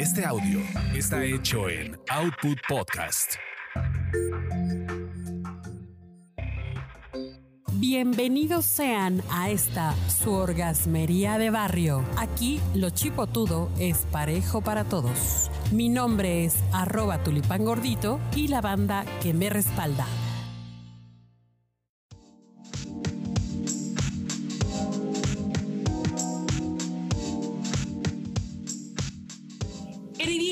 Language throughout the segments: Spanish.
Este audio está hecho en Output Podcast. Bienvenidos sean a esta su orgasmería de barrio. Aquí lo chipotudo es parejo para todos. Mi nombre es arroba tulipán gordito y la banda que me respalda.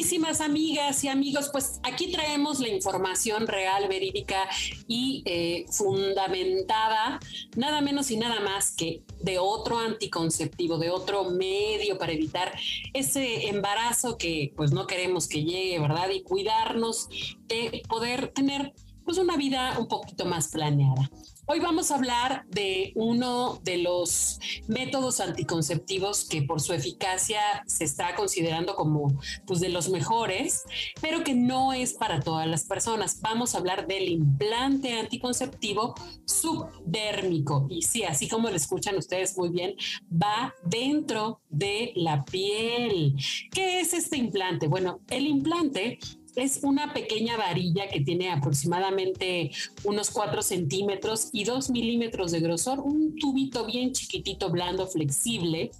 Queridísimas amigas y amigos, pues aquí traemos la información real, verídica y eh, fundamentada, nada menos y nada más que de otro anticonceptivo, de otro medio para evitar ese embarazo que pues no queremos que llegue, ¿verdad? Y cuidarnos de poder tener pues una vida un poquito más planeada. Hoy vamos a hablar de uno de los métodos anticonceptivos que por su eficacia se está considerando como pues de los mejores, pero que no es para todas las personas. Vamos a hablar del implante anticonceptivo subdérmico. Y sí, así como lo escuchan ustedes muy bien, va dentro de la piel. ¿Qué es este implante? Bueno, el implante es una pequeña varilla que tiene aproximadamente unos 4 centímetros y 2 milímetros de grosor, un tubito bien chiquitito, blando, flexible,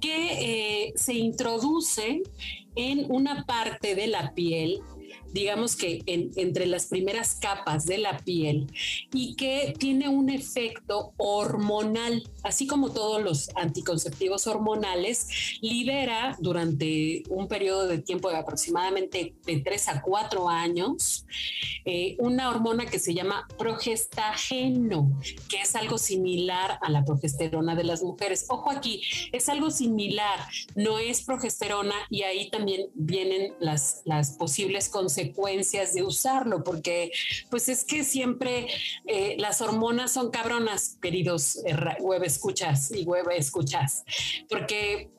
que eh, se introduce en una parte de la piel digamos que entre las primeras capas de la piel y que tiene un efecto hormonal, así como todos los anticonceptivos hormonales, libera durante un periodo de tiempo de aproximadamente de 3 a 4 años eh, una hormona que se llama progestageno, que es algo similar a la progesterona de las mujeres. Ojo aquí, es algo similar, no es progesterona y ahí también vienen las, las posibles consecuencias consecuencias de usarlo, porque pues es que siempre eh, las hormonas son cabronas, queridos eh, web escuchas y web escuchas, porque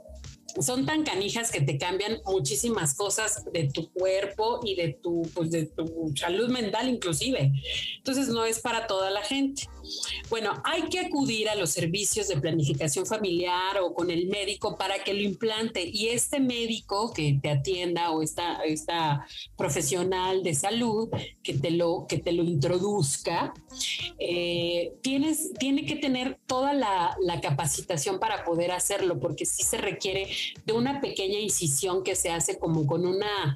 son tan canijas que te cambian muchísimas cosas de tu cuerpo y de tu, pues de tu salud mental inclusive. Entonces no es para toda la gente. Bueno, hay que acudir a los servicios de planificación familiar o con el médico para que lo implante y este médico que te atienda o esta, esta profesional de salud que te lo, que te lo introduzca, eh, tienes, tiene que tener toda la, la capacitación para poder hacerlo porque sí se requiere de una pequeña incisión que se hace como con una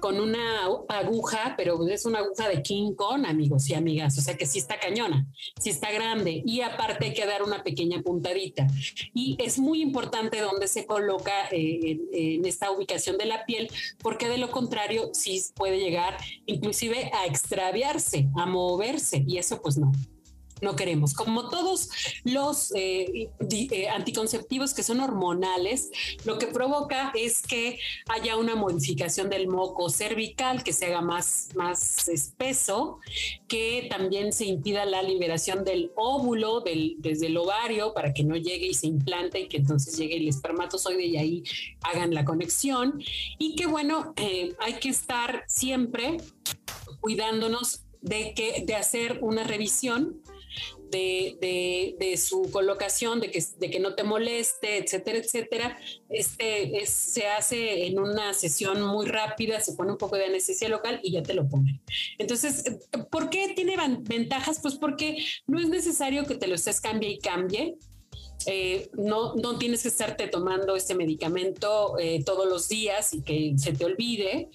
con una aguja, pero es una aguja de King Kong, amigos y amigas, o sea que sí está cañona, sí está grande y aparte hay que dar una pequeña puntadita. Y es muy importante dónde se coloca eh, en esta ubicación de la piel, porque de lo contrario sí puede llegar inclusive a extraviarse, a moverse y eso pues no no queremos. Como todos los eh, eh, anticonceptivos que son hormonales, lo que provoca es que haya una modificación del moco cervical, que se haga más, más espeso, que también se impida la liberación del óvulo desde el ovario para que no llegue y se implante y que entonces llegue el espermatozoide y ahí hagan la conexión. Y que bueno, eh, hay que estar siempre cuidándonos de, que, de hacer una revisión de, su colocación, de que, de que no te moleste, etcétera, etcétera, este se hace en una sesión muy rápida, se pone un poco de anestesia local y ya te lo ponen. Entonces, ¿por qué tiene ventajas? Pues porque no es necesario que te lo estés cambie y cambie. Eh, no, no tienes que estarte tomando este medicamento eh, todos los días y que se te olvide.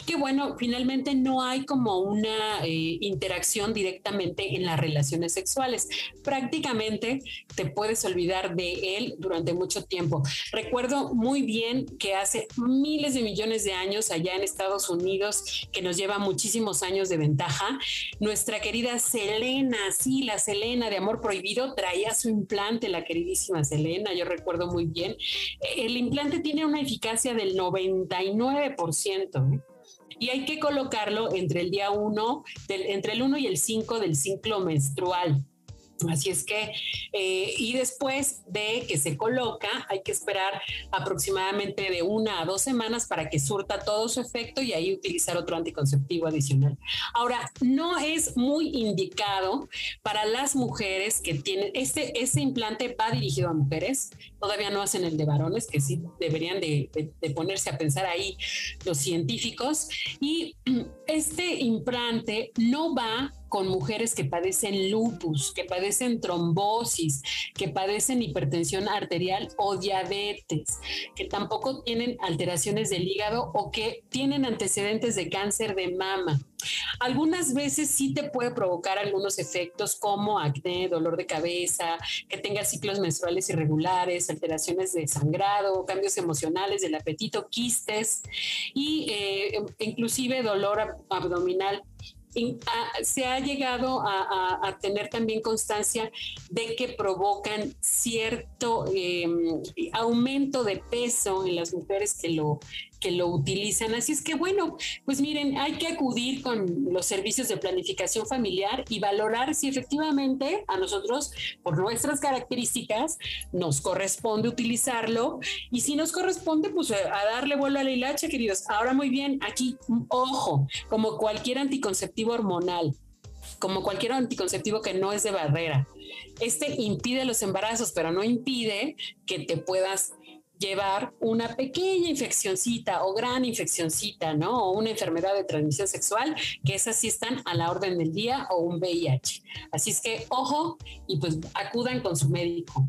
Y que bueno, finalmente no hay como una eh, interacción directamente en las relaciones sexuales. Prácticamente te puedes olvidar de él durante mucho tiempo. Recuerdo muy bien que hace miles de millones de años allá en Estados Unidos, que nos lleva muchísimos años de ventaja, nuestra querida Selena, sí, la Selena de Amor Prohibido, traía su implante, la querida Selena, yo recuerdo muy bien. El implante tiene una eficacia del 99%. ¿eh? Y hay que colocarlo entre el día 1, entre el 1 y el 5 del ciclo menstrual. Así es que, eh, y después de que se coloca, hay que esperar aproximadamente de una a dos semanas para que surta todo su efecto y ahí utilizar otro anticonceptivo adicional. Ahora, no es muy indicado para las mujeres que tienen, este, este implante va dirigido a mujeres todavía no hacen el de varones, que sí deberían de, ponerse a pensar ahí los científicos. Y este implante no va con mujeres que padecen lupus, que padecen trombosis, que padecen hipertensión arterial o diabetes, que tampoco tienen alteraciones del hígado o que tienen antecedentes de cáncer de mama. Algunas veces sí te puede provocar algunos efectos como acné, dolor de cabeza, que tengas ciclos menstruales irregulares, alteraciones de sangrado, cambios emocionales del apetito, quistes y eh, inclusive dolor abdominal se ha llegado a, tener también constancia de que provocan cierto em, aumento de peso en las mujeres que lo, que lo utilizan. Así es que bueno, pues miren, hay que acudir con los servicios de planificación familiar y valorar si efectivamente a nosotros, por nuestras características, nos corresponde utilizarlo y si nos corresponde, pues a darle vuelo a la hilacha, queridos. Ahora muy bien, aquí, ojo, como cualquier anticonceptivo hormonal, como cualquier anticonceptivo que no es de barrera. Este impide los embarazos, pero no impide que te puedas llevar una pequeña infeccioncita o gran infeccioncita, ¿no? O una enfermedad de transmisión sexual, que esas sí están a la orden del día o un VIH. Así es que ojo y pues acudan con su médico.